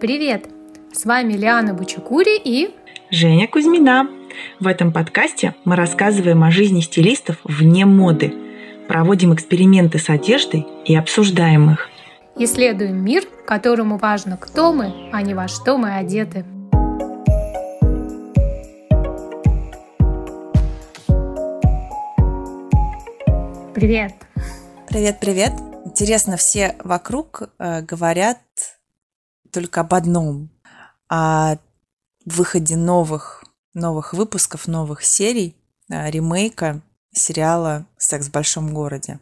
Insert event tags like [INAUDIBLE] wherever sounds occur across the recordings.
Привет! С вами Лиана Бучукури и Женя Кузьмина. В этом подкасте мы рассказываем о жизни стилистов вне моды, проводим эксперименты с одеждой и обсуждаем их. Исследуем мир, которому важно, кто мы, а не во что мы одеты. Привет! Привет, привет! Интересно, все вокруг э, говорят только об одном, о выходе новых, новых выпусков, новых серий, э, ремейка сериала «Секс в большом городе».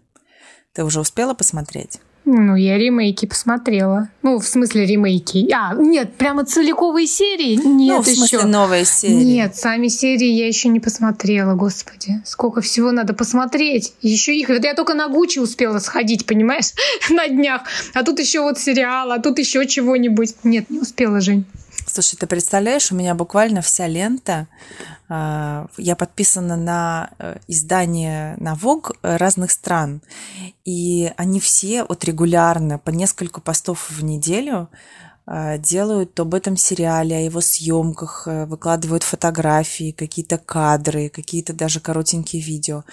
Ты уже успела посмотреть? Ну, я ремейки посмотрела. Ну, в смысле ремейки. А, нет, прямо целиковые серии? Нет, ну, в смысле еще. новые серии. Нет, сами серии я еще не посмотрела, господи. Сколько всего надо посмотреть. Еще их. Вот я только на Гуччи успела сходить, понимаешь, [LAUGHS] на днях. А тут еще вот сериал, а тут еще чего-нибудь. Нет, не успела, Жень. Слушай, ты представляешь, у меня буквально вся лента, а, я подписана на э, издания на Vogue разных стран, и они все вот регулярно по несколько постов в неделю а, делают об этом сериале, о его съемках, э, выкладывают фотографии, какие-то кадры, какие-то даже коротенькие видео.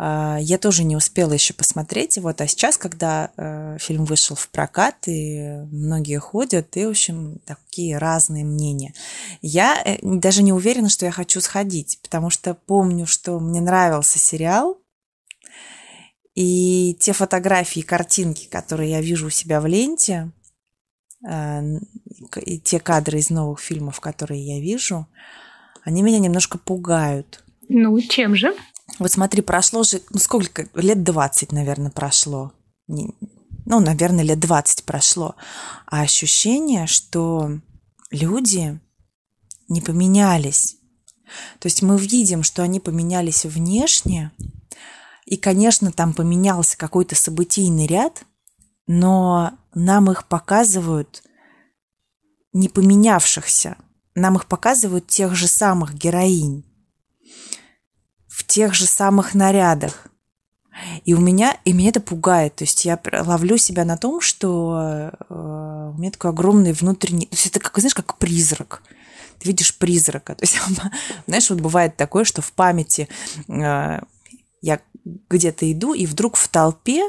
А, я тоже не успела еще посмотреть. Вот, а сейчас, когда э, фильм вышел в прокат, и многие ходят, и, в общем, такие разные мнения. Я э, даже не уверена, что я хочу сходить, потому что помню, что мне нравился сериал, и те фотографии, картинки, которые я вижу у себя в ленте, э, и те кадры из новых фильмов, которые я вижу, они меня немножко пугают. Ну, чем же? Вот смотри, прошло же, ну сколько, лет 20, наверное, прошло. Не, ну, наверное, лет 20 прошло. А ощущение, что люди не поменялись. То есть мы видим, что они поменялись внешне, и, конечно, там поменялся какой-то событийный ряд, но нам их показывают не поменявшихся. Нам их показывают тех же самых героинь тех же самых нарядах. И у меня, и меня это пугает. То есть я ловлю себя на том, что э, у меня такой огромный внутренний... То есть это, как, знаешь, как призрак. Ты видишь призрака. То есть, [LAUGHS] знаешь, вот бывает такое, что в памяти э, я где-то иду, и вдруг в толпе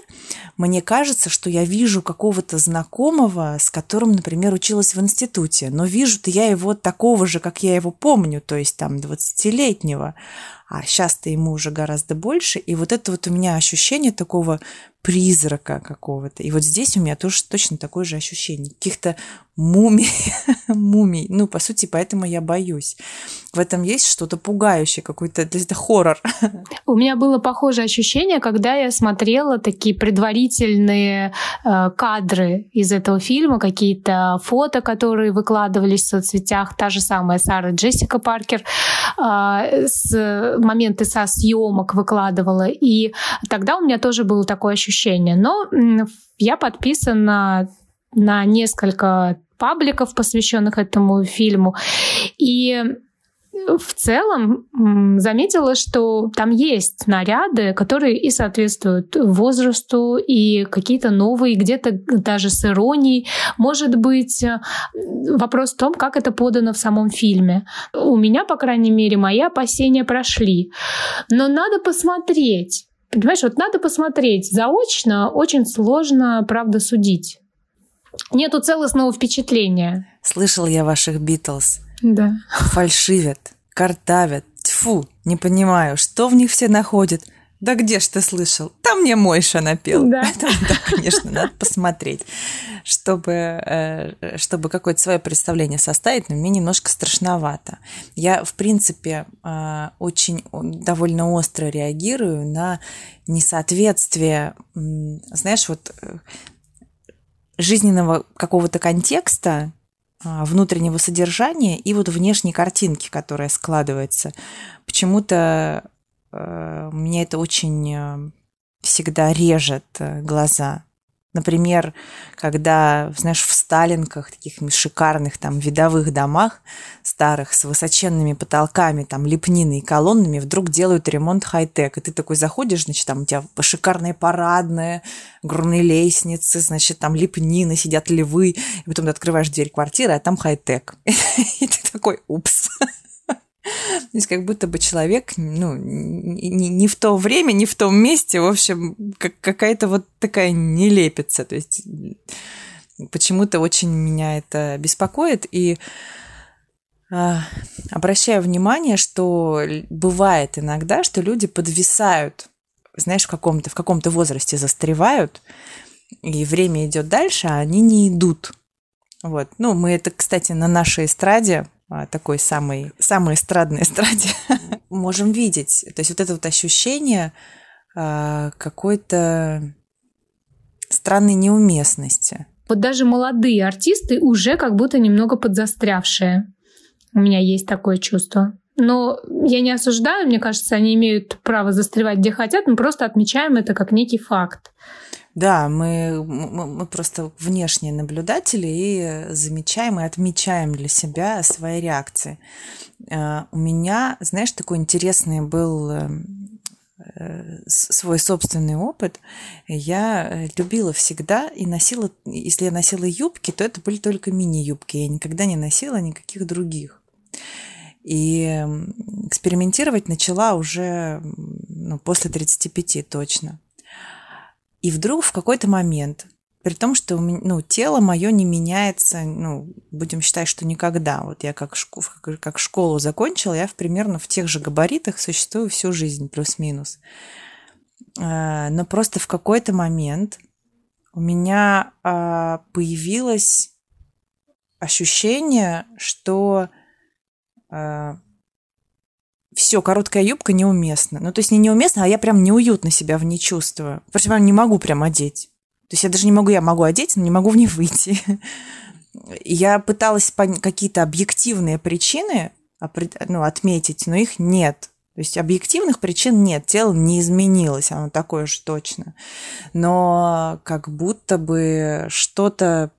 мне кажется, что я вижу какого-то знакомого, с которым, например, училась в институте. Но вижу-то я его такого же, как я его помню, то есть там 20-летнего а сейчас-то ему уже гораздо больше. И вот это вот у меня ощущение такого призрака какого-то. И вот здесь у меня тоже точно такое же ощущение. Каких-то мумий, [LAUGHS] мумий. Ну, по сути, поэтому я боюсь. В этом есть что-то пугающее, какой-то это хоррор. [LAUGHS] У меня было похожее ощущение, когда я смотрела такие предварительные э, кадры из этого фильма, какие-то фото, которые выкладывались в соцсетях, та же самая Сара Джессика Паркер э, с моменты со съемок выкладывала, и тогда у меня тоже было такое ощущение. Но я подписана на несколько пабликов, посвященных этому фильму. И в целом заметила, что там есть наряды, которые и соответствуют возрасту, и какие-то новые, где-то даже с иронией. Может быть, э, вопрос в том, как это подано в самом фильме. У меня, по крайней мере, мои опасения прошли. Но надо посмотреть, Понимаешь, вот надо посмотреть. Заочно очень сложно, правда, судить. Нету целостного впечатления. Слышал я ваших Битлз. Да. Фальшивят, картавят. Тьфу, не понимаю, что в них все находят – да где ж ты слышал? Там мне Мойша напел. Да. Поэтому, да, конечно, надо посмотреть, чтобы, э, чтобы какое-то свое представление составить, но мне немножко страшновато. Я, в принципе, э, очень довольно остро реагирую на несоответствие, знаешь, вот э, жизненного какого-то контекста, внутреннего содержания и вот внешней картинки, которая складывается. Почему-то Э, мне это очень э, всегда режет э, глаза. Например, когда, знаешь, в Сталинках, таких шикарных там видовых домах старых с высоченными потолками, там лепнины и колоннами, вдруг делают ремонт хай-тек. И ты такой заходишь, значит, там у тебя шикарные парадные, горные лестницы, значит, там лепнины, сидят львы. И потом ты открываешь дверь квартиры, а там хай-тек. [LAUGHS] И ты такой, упс. То есть как будто бы человек, ну, не, не в то время, не в том месте, в общем, как, какая-то вот такая нелепица. То есть почему-то очень меня это беспокоит. И э, обращаю внимание, что бывает иногда, что люди подвисают, знаешь, в каком-то в каком-то возрасте застревают, и время идет дальше, а они не идут. Вот. Ну, мы это, кстати, на нашей эстраде такой самой, самой эстрадной [LAUGHS] эстраде, можем видеть. То есть вот это вот ощущение а, какой-то странной неуместности. Вот даже молодые артисты уже как будто немного подзастрявшие. У меня есть такое чувство. Но я не осуждаю, мне кажется, они имеют право застревать где хотят, мы просто отмечаем это как некий факт. Да, мы, мы, мы просто внешние наблюдатели и замечаем и отмечаем для себя свои реакции. Э, у меня, знаешь, такой интересный был э, э, свой собственный опыт. Я любила всегда и носила, если я носила юбки, то это были только мини-юбки. Я никогда не носила никаких других. И экспериментировать начала уже ну, после 35 точно. И вдруг в какой-то момент, при том, что ну, тело мое не меняется, ну, будем считать, что никогда. Вот я как, школу, как школу закончила, я в, примерно в тех же габаритах существую всю жизнь, плюс-минус. А, но просто в какой-то момент у меня а, появилось ощущение, что а, все, короткая юбка неуместна. Ну, то есть не неуместно, а я прям неуютно себя в ней чувствую. Просто не могу прям одеть. То есть я даже не могу, я могу одеть, но не могу в ней выйти. Я пыталась какие-то объективные причины ну, отметить, но их нет. То есть объективных причин нет, тело не изменилось, оно такое же точно. Но как будто бы что-то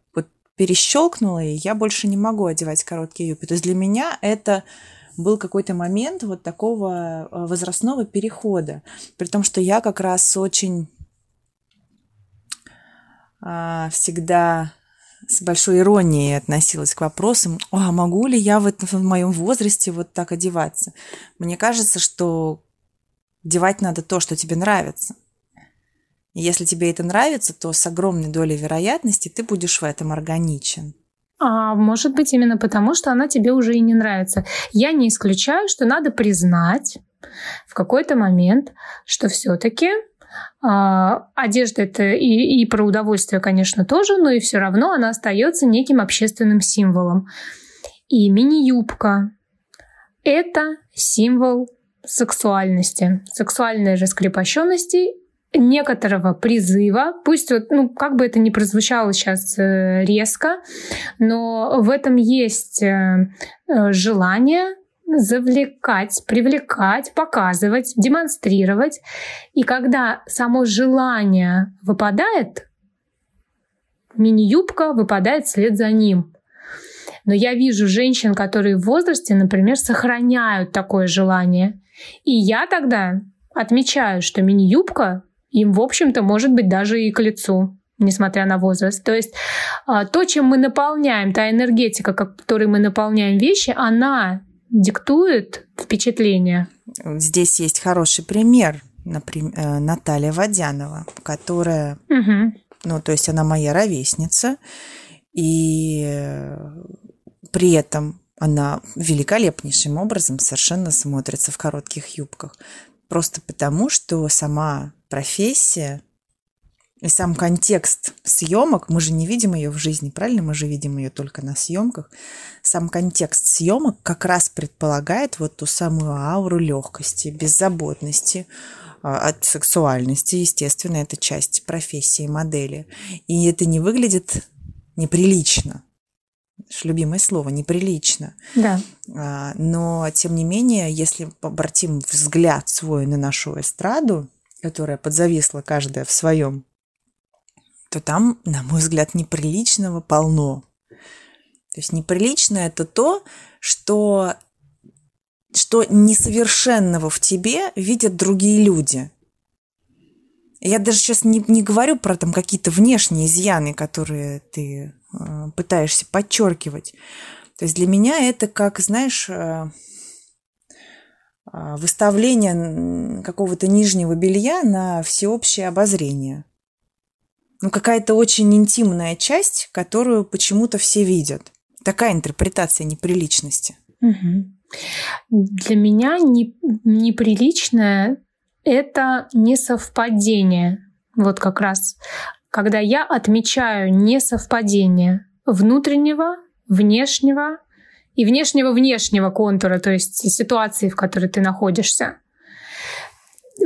перещелкнуло, и я больше не могу одевать короткие юбки. То есть для меня это был какой-то момент вот такого э, возрастного перехода. При том, что я как раз очень а, всегда с большой иронией относилась к вопросам, а могу ли я в, в моем возрасте вот так одеваться? Мне кажется, что одевать надо то, что тебе нравится. И если тебе это нравится, то с огромной долей вероятности ты будешь в этом органичен. А может быть именно потому, что она тебе уже и не нравится. Я не исключаю, что надо признать в какой-то момент, что все-таки а, одежда это и, и про удовольствие, конечно, тоже, но и все равно она остается неким общественным символом. И мини-юбка – это символ сексуальности, сексуальной раскрепощенности некоторого призыва, пусть вот, ну, как бы это ни прозвучало сейчас э, резко, но в этом есть э, э, желание завлекать, привлекать, показывать, демонстрировать. И когда само желание выпадает, мини-юбка выпадает вслед за ним. Но я вижу женщин, которые в возрасте, например, сохраняют такое желание. И я тогда отмечаю, что мини-юбка им, в общем-то, может быть даже и к лицу несмотря на возраст. То есть а, то, чем мы наполняем, та энергетика, которой мы наполняем вещи, она диктует впечатление. Здесь есть хороший пример, например, э, Наталья Водянова, которая, угу. ну, то есть она моя ровесница, и при этом она великолепнейшим образом совершенно смотрится в коротких юбках. Просто потому, что сама профессия и сам контекст съемок, мы же не видим ее в жизни, правильно? Мы же видим ее только на съемках. Сам контекст съемок как раз предполагает вот ту самую ауру легкости, беззаботности, а, от сексуальности, естественно, это часть профессии модели. И это не выглядит неприлично. Любимое слово неприлично. Да. А, но, тем не менее, если обратим взгляд свой на нашу эстраду, которая подзависла каждая в своем то там, на мой взгляд, неприличного полно. То есть неприличное это то, что, что несовершенного в тебе видят другие люди. Я даже сейчас не, не говорю про там какие-то внешние изъяны, которые ты э, пытаешься подчеркивать. То есть для меня это как, знаешь, э, выставление какого-то нижнего белья на всеобщее обозрение. Ну, какая-то очень интимная часть, которую почему-то все видят. Такая интерпретация неприличности. Угу. Для меня не, неприличное это несовпадение. Вот как раз, когда я отмечаю несовпадение внутреннего, внешнего и внешнего-внешнего контура, то есть ситуации, в которой ты находишься.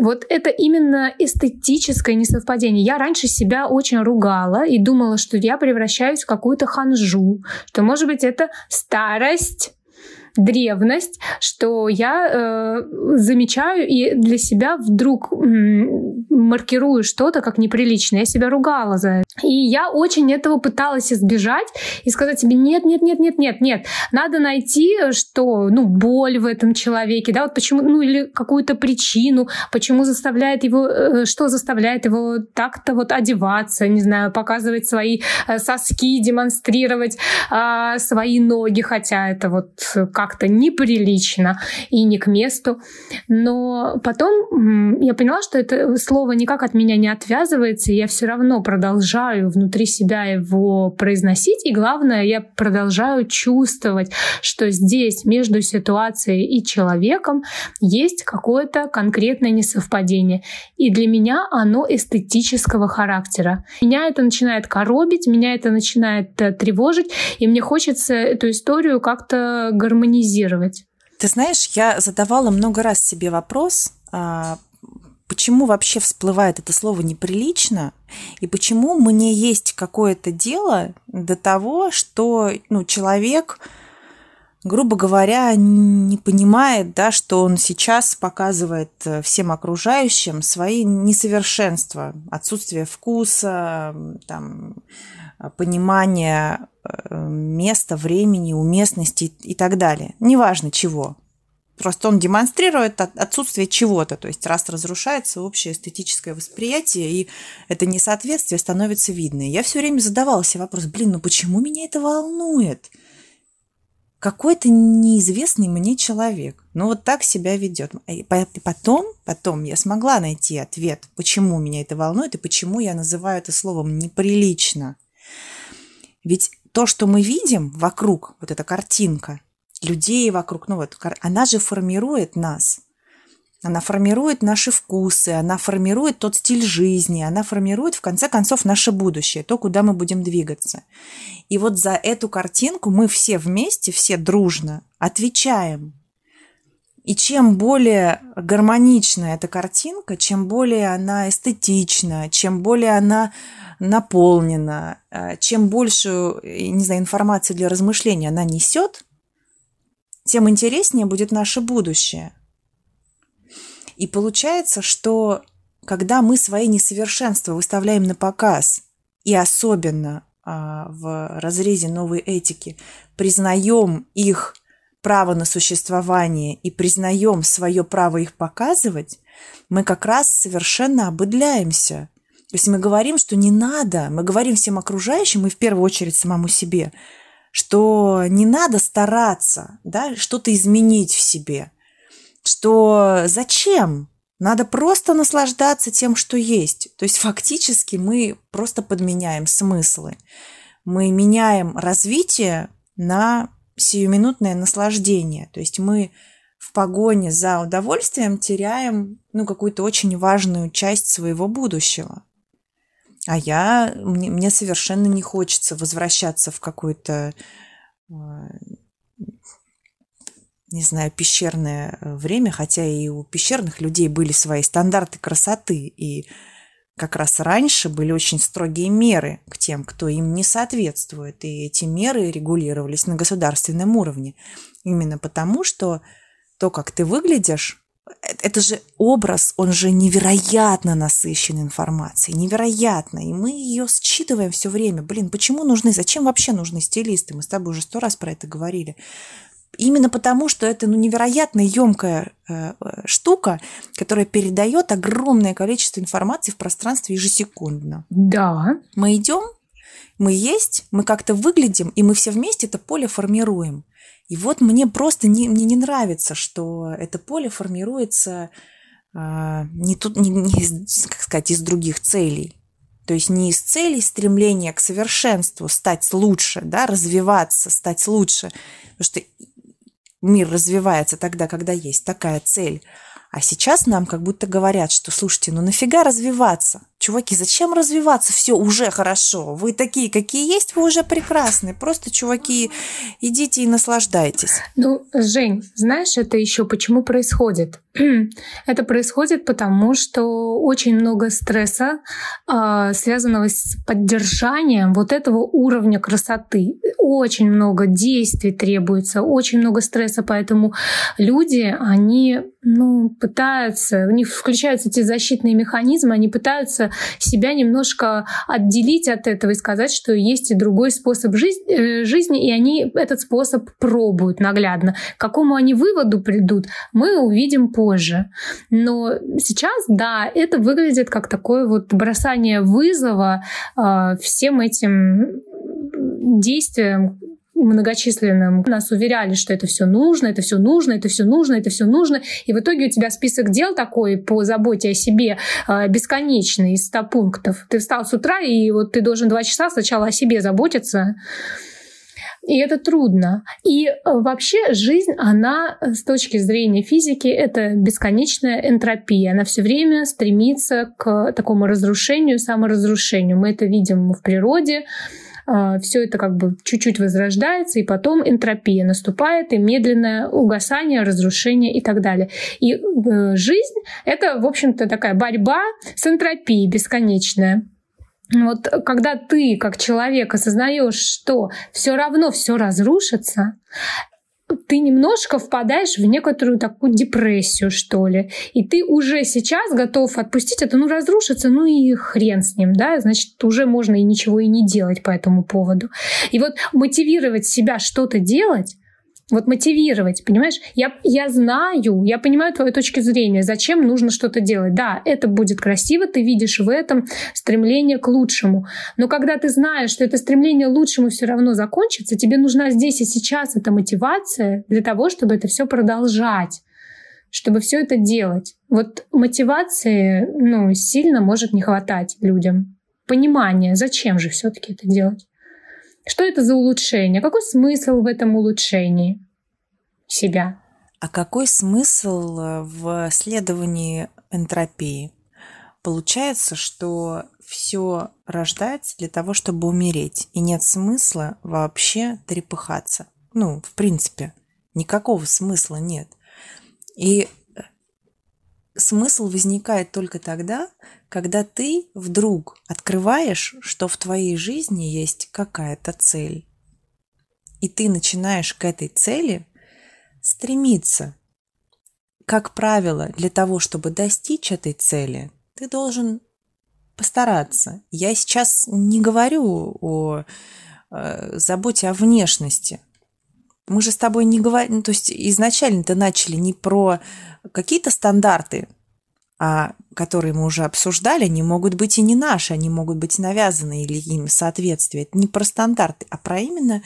Вот это именно эстетическое несовпадение. Я раньше себя очень ругала и думала, что я превращаюсь в какую-то ханжу, что, может быть, это старость, древность, что я э, замечаю и для себя вдруг м- маркирую что-то как неприличное. Я себя ругала за это. И я очень этого пыталась избежать и сказать себе, нет, нет, нет, нет, нет, нет, надо найти, что, ну, боль в этом человеке, да, вот почему, ну, или какую-то причину, почему заставляет его, э, что заставляет его так-то вот одеваться, не знаю, показывать свои э, соски, демонстрировать э, свои ноги, хотя это вот как как-то неприлично и не к месту. Но потом я поняла, что это слово никак от меня не отвязывается, и я все равно продолжаю внутри себя его произносить, и главное, я продолжаю чувствовать, что здесь между ситуацией и человеком есть какое-то конкретное несовпадение. И для меня оно эстетического характера. Меня это начинает коробить, меня это начинает э, тревожить, и мне хочется эту историю как-то гармонизировать? Ты знаешь, я задавала много раз себе вопрос, а, почему вообще всплывает это слово неприлично, и почему мне есть какое-то дело до того, что ну, человек, грубо говоря, не понимает, да, что он сейчас показывает э, всем окружающим свои несовершенства, отсутствие вкуса, там, понимания Э, места, времени, уместности и так далее. Неважно чего. Просто он демонстрирует отсутствие чего-то. То есть раз разрушается общее эстетическое восприятие, и это несоответствие становится видно. И я все время задавала себе вопрос, блин, ну почему меня это волнует? Какой-то неизвестный мне человек. Ну вот так себя ведет. И потом, потом я смогла найти ответ, почему меня это волнует и почему я называю это словом неприлично. Ведь то, что мы видим вокруг, вот эта картинка, людей вокруг, ну вот, она же формирует нас. Она формирует наши вкусы, она формирует тот стиль жизни, она формирует, в конце концов, наше будущее, то, куда мы будем двигаться. И вот за эту картинку мы все вместе, все дружно отвечаем. И чем более гармонична эта картинка, чем более она эстетична, чем более она наполнена, э, чем больше, не знаю, информации для размышления она несет, тем интереснее будет наше будущее. И получается, что когда мы свои несовершенства выставляем на показ, и особенно а, в разрезе новой этики, признаем их право на существование и признаем свое право их показывать, мы как раз совершенно обыдляемся то есть мы говорим, что не надо, мы говорим всем окружающим и в первую очередь самому себе, что не надо стараться, да, что-то изменить в себе, что зачем? Надо просто наслаждаться тем, что есть. То есть фактически мы просто подменяем смыслы. Мы меняем развитие на сиюминутное наслаждение. То есть мы в погоне за удовольствием теряем ну, какую-то очень важную часть своего будущего. А я, мне, мне совершенно не хочется возвращаться в какое-то, а, не знаю, пещерное э, время, хотя и у пещерных людей были свои стандарты красоты, и как раз раньше были очень строгие меры к тем, кто им не соответствует, и эти меры регулировались на государственном уровне. Именно потому, что то, как ты выглядишь, это же образ, он же невероятно насыщен информацией, невероятно, и мы ее считываем все время. Блин, почему нужны, зачем вообще нужны стилисты? Мы с тобой уже сто раз про это говорили. Именно потому, что это ну, невероятно емкая э, штука, которая передает огромное количество информации в пространстве ежесекундно. Да. Мы идем, мы есть, мы как-то выглядим, и мы все вместе это поле формируем. И вот мне просто не, мне не нравится, что это поле формируется э, не, тут, не, не как сказать, из других целей. То есть не из целей стремления к совершенству, стать лучше, да, развиваться, стать лучше. Потому что мир развивается тогда, когда есть такая цель. А сейчас нам как будто говорят, что, слушайте, ну нафига развиваться? Чуваки, зачем развиваться? Все уже хорошо. Вы такие, какие есть, вы уже прекрасны. Просто, чуваки, идите и наслаждайтесь. Ну, Жень, знаешь, это еще почему происходит? [CLEARS THROAT] это происходит потому, что очень много стресса, э, связанного с поддержанием вот этого уровня красоты. Очень много действий требуется, очень много стресса, поэтому люди, они ну, пытаются, у них включаются эти защитные механизмы, они пытаются себя немножко отделить от этого и сказать, что есть и другой способ жизни, э, жизни и они этот способ пробуют наглядно. К какому они выводу придут, мы увидим позже. Но сейчас, да, это выглядит как такое вот бросание вызова э, всем этим действиям, многочисленным нас уверяли, что это все нужно, это все нужно, это все нужно, это все нужно. И в итоге у тебя список дел такой по заботе о себе э, бесконечный из 100 пунктов. Ты встал с утра, и вот ты должен два часа сначала о себе заботиться. И это трудно. И э, вообще жизнь, она с точки зрения физики, это бесконечная энтропия. Она все время стремится к такому разрушению, саморазрушению. Мы это видим в природе. А, все это как бы чуть-чуть возрождается, и потом энтропия наступает, и медленное угасание, разрушение и так далее. И э, жизнь — это, в общем-то, такая борьба с энтропией бесконечная. Вот когда ты, как человек, осознаешь, что все равно все разрушится, ты немножко впадаешь в некоторую такую депрессию, что ли. И ты уже сейчас готов отпустить это, ну, разрушится, ну и хрен с ним, да, значит, уже можно и ничего и не делать по этому поводу. И вот мотивировать себя что-то делать, вот мотивировать, понимаешь? Я, я знаю, я понимаю твою точку зрения, зачем нужно что-то делать. Да, это будет красиво, ты видишь в этом стремление к лучшему. Но когда ты знаешь, что это стремление к лучшему все равно закончится, тебе нужна здесь и сейчас эта мотивация для того, чтобы это все продолжать чтобы все это делать. Вот мотивации ну, сильно может не хватать людям. Понимание, зачем же все-таки это делать. Что это за улучшение? Какой смысл в этом улучшении себя? А какой смысл э, в следовании энтропии? Получается, что все рождается для того, чтобы умереть, и нет смысла вообще трепыхаться. Ну, в принципе, никакого смысла нет. И смысл возникает только тогда, когда ты вдруг открываешь, что в твоей жизни есть какая-то цель. И ты начинаешь к этой цели стремиться. Как правило, для того, чтобы достичь этой цели, ты должен постараться. Я сейчас не говорю о э, заботе о внешности. Мы же с тобой не говорим, ну, то есть изначально-то начали не про какие-то стандарты, а которые мы уже обсуждали, они могут быть и не наши, они могут быть навязаны или им соответствие. Это не про стандарты, а про именно,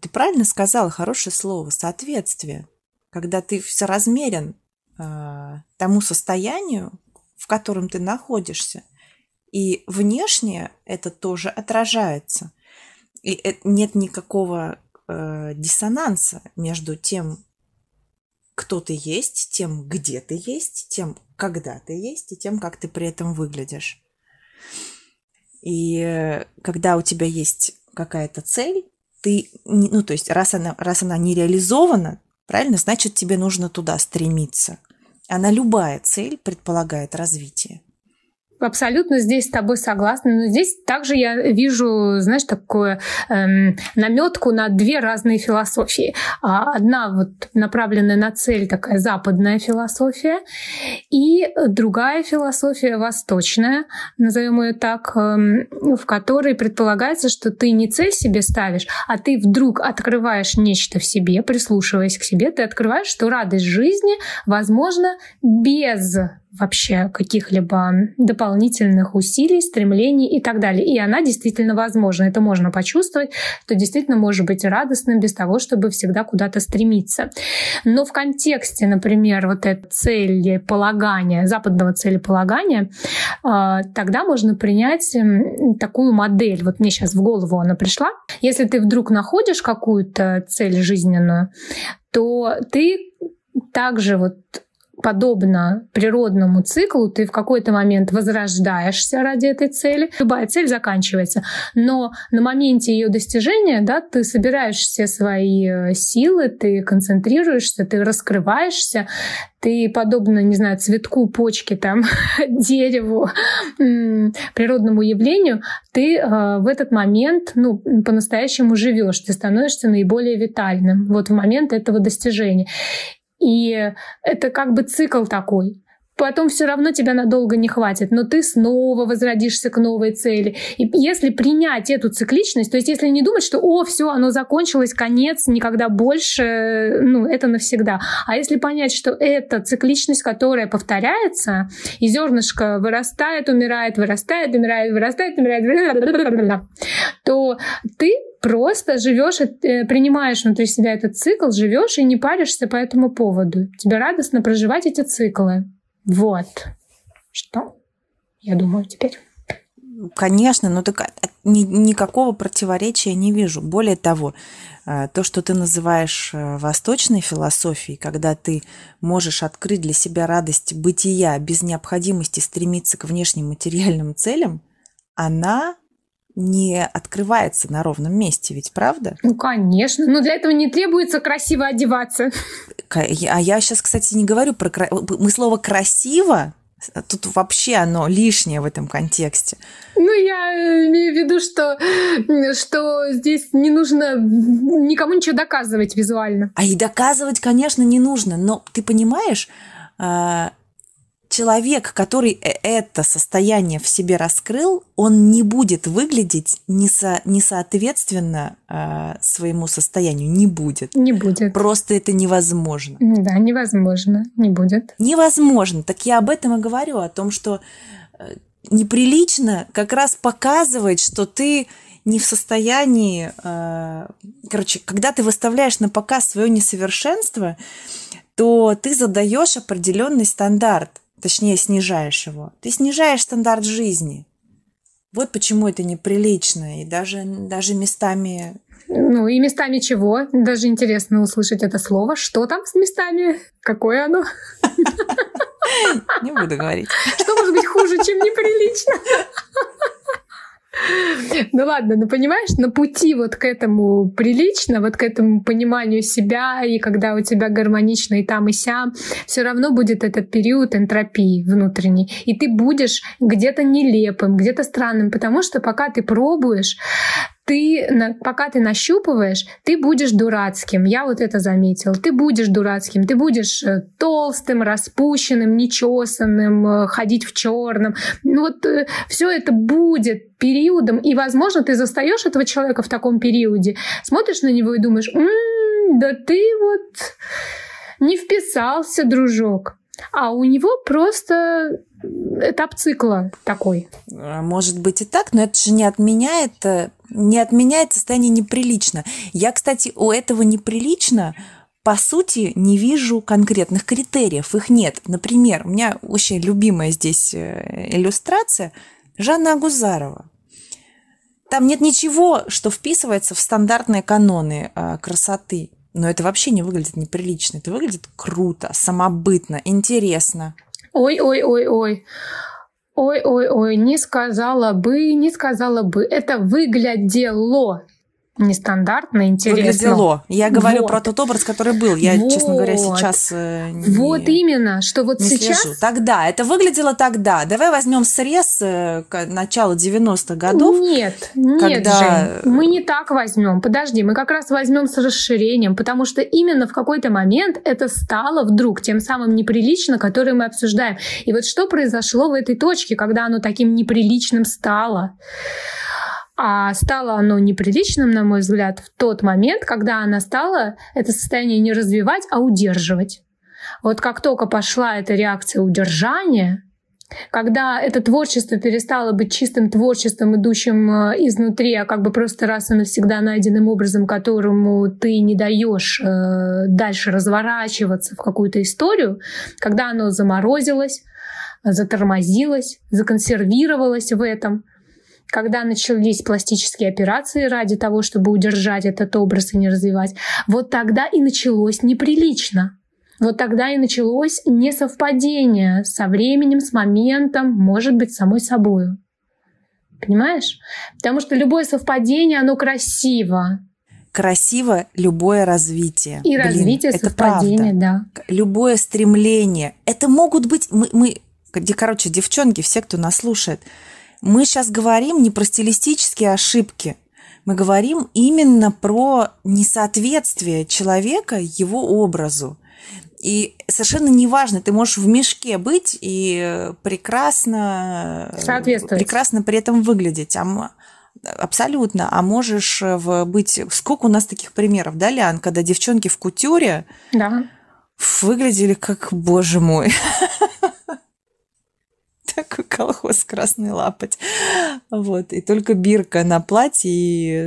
ты правильно сказала, хорошее слово, соответствие. Когда ты все размерен э, тому состоянию, в котором ты находишься, и внешне это тоже отражается. И нет никакого э, диссонанса между тем, кто ты есть, тем, где ты есть, тем, когда ты есть, и тем, как ты при этом выглядишь. И когда у тебя есть какая-то цель, ты, ну, то есть, раз она, раз она не реализована, правильно, значит, тебе нужно туда стремиться. Она любая цель предполагает развитие. Абсолютно здесь с тобой согласна. Но здесь также я вижу, знаешь, такую эм, наметку на две разные философии. А, одна вот направленная на цель, такая западная философия, и другая философия восточная, назовем ее так, эм, в которой предполагается, что ты не цель себе ставишь, а ты вдруг открываешь нечто в себе, прислушиваясь к себе, ты открываешь, что радость жизни возможна без вообще каких-либо дополнительных усилий, стремлений и так далее. И она действительно возможна. Это можно почувствовать, что действительно может быть радостным без того, чтобы всегда куда-то стремиться. Но в контексте, например, вот этой целеполагания, западного целеполагания, а, тогда можно принять такую модель. Вот мне сейчас в голову она пришла. Если ты вдруг находишь какую-то цель жизненную, то ты также вот подобно природному циклу, ты в какой-то момент возрождаешься ради этой цели. Любая цель заканчивается. Но на моменте ее достижения да, ты собираешь все свои э, силы, ты концентрируешься, ты раскрываешься, ты, подобно, не знаю, цветку, почки, там, [LAUGHS] дереву, природному явлению, ты э, в этот момент, ну, по-настоящему живешь, ты становишься наиболее витальным вот в момент этого достижения. И это как бы цикл такой потом все равно тебя надолго не хватит, но ты снова возродишься к новой цели. И если принять эту цикличность, то есть если не думать, что о, все, оно закончилось, конец, никогда больше, ну, это навсегда. А если понять, что это цикличность, которая повторяется, и зернышко вырастает, умирает, вырастает, умирает, вырастает, умирает, [LAUGHS] то ты просто живешь, э, принимаешь внутри себя этот цикл, живешь и не паришься по этому поводу. Тебе радостно проживать эти циклы. Вот. Что? Я думаю теперь. Конечно, но так ни, никакого противоречия не вижу. Более того, э, то, что ты называешь э, восточной философией, когда ты можешь открыть для себя радость бытия без необходимости стремиться к внешним материальным целям, она не открывается на ровном месте, ведь правда? Ну, конечно. Но для этого не требуется красиво одеваться. А я сейчас, кстати, не говорю про... Мы слово «красиво» Тут вообще оно лишнее в этом контексте. Ну, я э, имею в виду, что, что здесь не нужно никому ничего доказывать визуально. А и доказывать, конечно, не нужно. Но ты понимаешь, а, человек, который э, это состояние в себе раскрыл, он не будет выглядеть несо, несоответственно э, своему состоянию. Не будет. Не будет. Просто это невозможно. Да, невозможно. Не будет. Невозможно. Так я об этом и говорю, о том, что э, неприлично как раз показывать, что ты не в состоянии... Э, короче, когда ты выставляешь на показ свое несовершенство, то ты задаешь определенный стандарт точнее снижаешь его. Ты снижаешь стандарт жизни. Вот почему это неприлично. И даже, даже местами... Ну и местами чего? Даже интересно услышать это слово. Что там с местами? Какое оно? [LAUGHS] Не буду говорить. Что может быть хуже, чем неприлично? [LAUGHS] Ну ладно, ну понимаешь, на пути вот к этому прилично, вот к этому пониманию себя, и когда у тебя гармонично и там, и сям, все равно будет этот период энтропии внутренней. И ты будешь где-то нелепым, где-то странным, потому что пока ты пробуешь, ты, пока ты нащупываешь, ты будешь дурацким. Я вот это заметил. Ты будешь дурацким, ты будешь э, толстым, распущенным, нечесанным, э, ходить в черном. Ну вот э, все это будет периодом, и, возможно, ты застаешь этого человека в таком периоде, смотришь на него и думаешь, м-м, да ты вот не вписался, дружок. А у него просто этап цикла такой. Может быть и так, но это же не отменяет не отменяет состояние неприлично. Я, кстати, у этого неприлично по сути, не вижу конкретных критериев, их нет. Например, у меня очень любимая здесь э, иллюстрация Жанна Агузарова. Там нет ничего, что вписывается в стандартные каноны э, красоты. Но это вообще не выглядит неприлично. Это выглядит круто, самобытно, интересно. Ой-ой-ой-ой. Ой-ой-ой, не сказала бы, не сказала бы. Это выглядело. Нестандартно, интересно. Выглядело. Я говорю вот. про тот образ, который был. Я, вот. честно говоря, сейчас э, не, Вот именно, что вот не сейчас... Слежу. Тогда, это выглядело тогда. Давай возьмем срез э, начала 90-х годов. Нет, нет, когда... Жень, мы не так возьмем. Подожди, мы как раз возьмем с расширением, потому что именно в какой-то момент это стало вдруг тем самым неприлично, который мы обсуждаем. И вот что произошло в этой точке, когда оно таким неприличным стало? А стало оно неприличным, на мой взгляд, в тот момент, когда она стала это состояние не развивать, а удерживать. Вот как только пошла эта реакция удержания, когда это творчество перестало быть чистым творчеством, идущим э, изнутри, а как бы просто раз и навсегда найденным образом, которому ты не даешь э, дальше разворачиваться в какую-то историю, когда оно заморозилось, затормозилось, законсервировалось в этом, когда начались пластические операции ради того, чтобы удержать этот образ и не развивать, вот тогда и началось неприлично. Вот тогда и началось несовпадение со временем, с моментом, может быть, самой собой. Понимаешь? Потому что любое совпадение, оно красиво. Красиво любое развитие. И Блин, развитие это совпадения, правда. да. Любое стремление. Это могут быть... Мы, мы, короче, девчонки, все, кто нас слушает, мы сейчас говорим не про стилистические ошибки, мы говорим именно про несоответствие человека его образу. И совершенно неважно, ты можешь в мешке быть и прекрасно, прекрасно при этом выглядеть. А, абсолютно. А можешь в, быть... Сколько у нас таких примеров, да, Лян, когда девчонки в кутюре да. выглядели как, боже мой, [LAUGHS] такой колхоз красный лапоть. Вот. И только бирка на платье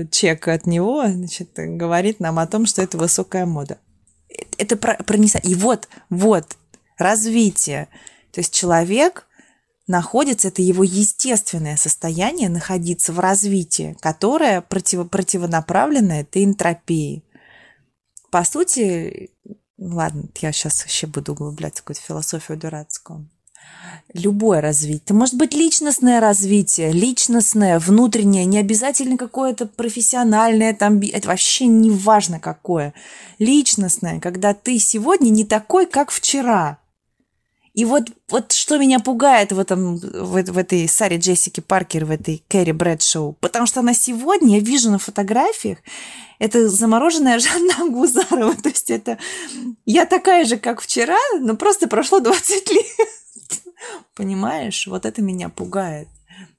и чек от него значит, говорит нам о том, что это высокая мода. Это про, про И вот, вот, развитие. То есть человек находится, это его естественное состояние находиться в развитии, которое против, противонаправлено этой энтропии. По сути, ладно, я сейчас вообще буду углубляться в какую-то философию дурацкую любое развитие. Это может быть личностное развитие, личностное, внутреннее, не обязательно какое-то профессиональное, там, это вообще не важно какое. Личностное, когда ты сегодня не такой, как вчера. И вот, вот что меня пугает в, этом, в, в этой Саре Джессики Паркер, в этой Кэрри Брэдшоу, потому что она сегодня, я вижу на фотографиях, это замороженная [LAUGHS] Жанна Гузарова. То есть это я такая же, как вчера, но просто прошло 20 лет. Понимаешь? Вот это меня пугает.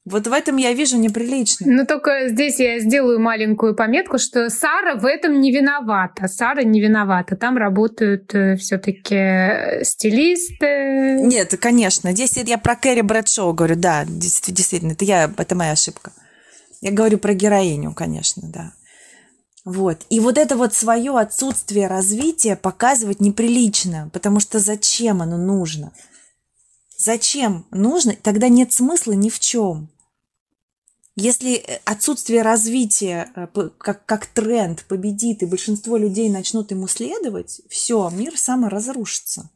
Вот в этом я вижу неприлично. Но только здесь я сделаю маленькую пометку, что Сара в этом не виновата. Сара не виновата. Там работают э, все-таки э, стилисты. Нет, конечно. Здесь я про Кэрри Брэдшоу говорю, да, действительно, это я, это моя ошибка. Я говорю про героиню, конечно, да. Вот. И вот это вот свое отсутствие развития показывать неприлично, потому что зачем оно нужно? Зачем нужно? Тогда нет смысла ни в чем. Если э, отсутствие развития э, как, как тренд победит, и большинство людей начнут ему следовать, все, мир саморазрушится.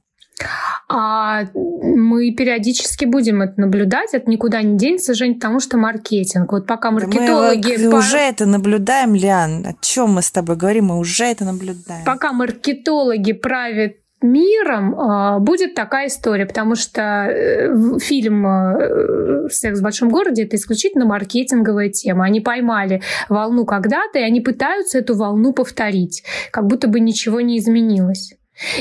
А мы периодически будем это наблюдать, это никуда не денется, Жень, потому что маркетинг. Вот пока маркетологи... Да мы уже это наблюдаем, Лиан. О чем мы с тобой говорим? Мы уже это наблюдаем. Пока маркетологи правят миром а, будет такая история, потому что э, фильм э, «Секс в большом городе» — это исключительно маркетинговая тема. Они поймали волну когда-то, и они пытаются эту волну повторить, как будто бы ничего не изменилось.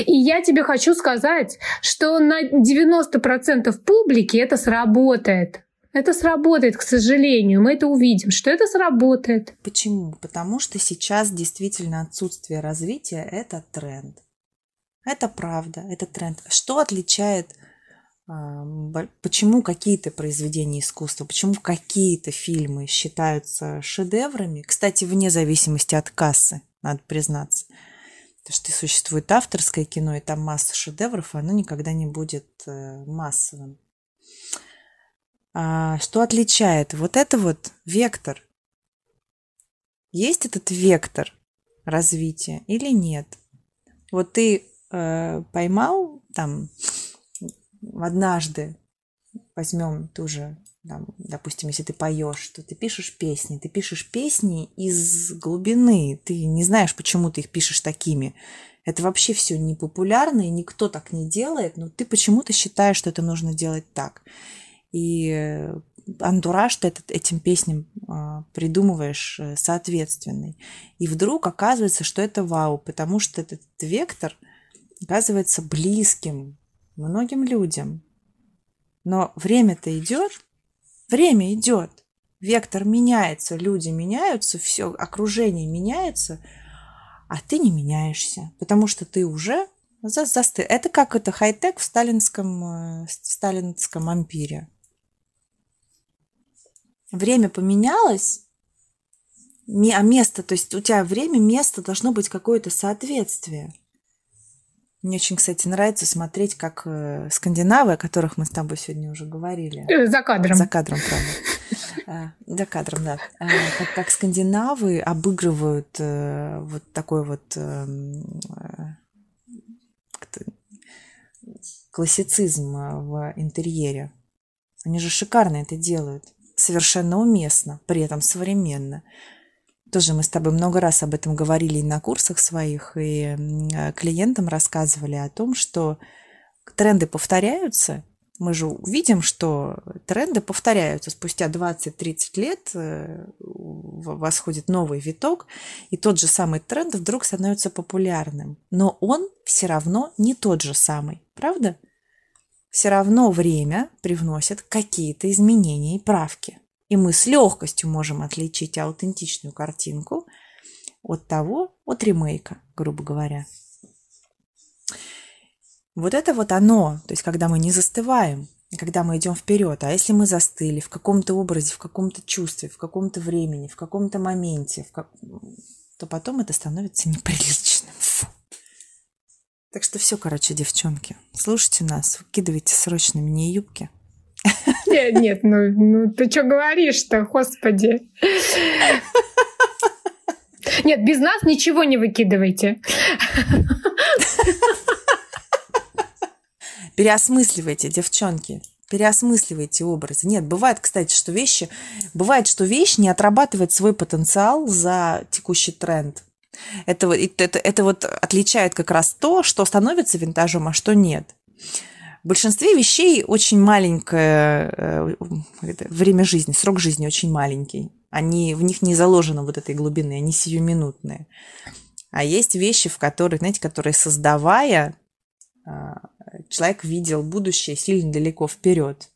И я тебе хочу сказать, что на 90% публики это сработает. Это сработает, к сожалению. Мы это увидим, что это сработает. Почему? Потому что сейчас действительно отсутствие развития – это тренд. Это правда, это тренд. Что отличает, почему какие-то произведения искусства, почему какие-то фильмы считаются шедеврами, кстати, вне зависимости от кассы, надо признаться. Потому что существует авторское кино, и там масса шедевров, и оно никогда не будет э, массовым. А что отличает? Вот это вот вектор. Есть этот вектор развития или нет? Вот ты э, поймал там однажды, возьмем ту же там, допустим, если ты поешь, то ты пишешь песни, ты пишешь песни из глубины, ты не знаешь, почему ты их пишешь такими. Это вообще все не популярно, и никто так не делает, но ты почему-то считаешь, что это нужно делать так. И э, антураж ты этот, этим песням а, придумываешь э, соответственный. И вдруг оказывается, что это вау, потому что этот вектор оказывается близким многим людям. Но время-то идет, время идет, вектор меняется, люди меняются, все окружение меняется, а ты не меняешься, потому что ты уже за застыл. Это как это хай-тек в сталинском, э, в сталинском ампире. Время поменялось, а место, то есть у тебя время, место должно быть какое-то соответствие. Мне очень, кстати, нравится смотреть, как э, скандинавы, о которых мы с тобой сегодня уже говорили. Э, за кадром. За кадром, правда. За э, кадром, да. Как, как скандинавы обыгрывают вот такой вот эм, классицизм в интерьере. Они же шикарно это делают. Совершенно уместно, при этом современно. Тоже мы с тобой много раз об этом говорили и на курсах своих, и клиентам рассказывали о том, что тренды повторяются. Мы же увидим, что тренды повторяются. Спустя 20-30 лет э, восходит новый виток, и тот же самый тренд вдруг становится популярным. Но он все равно не тот же самый, правда? Все равно время привносит какие-то изменения и правки. И мы с легкостью можем отличить аутентичную картинку от того, от ремейка, грубо говоря. Вот это вот оно, то есть когда мы не застываем, когда мы идем вперед. А если мы застыли в каком-то образе, в каком-то чувстве, в каком-то времени, в каком-то моменте, в как... то потом это становится неприличным. Фу. Так что все, короче, девчонки, слушайте нас, выкидывайте срочно мини-юбки – нет, нет, ну, ну ты что говоришь-то, господи. Нет, без нас ничего не выкидывайте. Переосмысливайте, девчонки. Переосмысливайте образы. Нет, бывает, кстати, что вещи... Бывает, что вещь не отрабатывает свой потенциал за текущий тренд. Это, это, это вот отличает как раз то, что становится винтажом, а что нет. В большинстве вещей очень маленькое э, время жизни, срок жизни очень маленький. Они, в них не заложено вот этой глубины, они сиюминутные. А есть вещи, в которых, знаете, которые создавая, а, человек видел будущее сильно далеко вперед.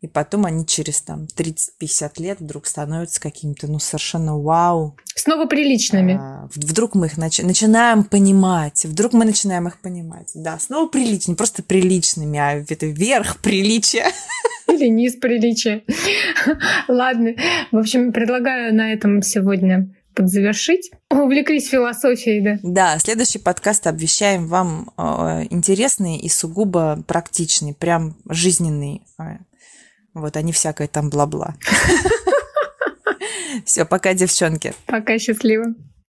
И потом они через там 30-50 лет вдруг становятся какими-то, ну, совершенно вау. Снова приличными. А, вдруг мы их нач- начинаем понимать. Вдруг мы начинаем их понимать. Да, снова приличными, просто приличными, а это верх приличия. [LAUGHS] Или низ приличия. [LAUGHS] Ладно. В общем, предлагаю на этом сегодня подзавершить. Увлеклись философией, да? Да, следующий подкаст обещаем вам э, интересный и сугубо практичный, прям жизненный э, вот, они всякое там бла-бла. [LAUGHS] Все, пока, девчонки. Пока, счастливо.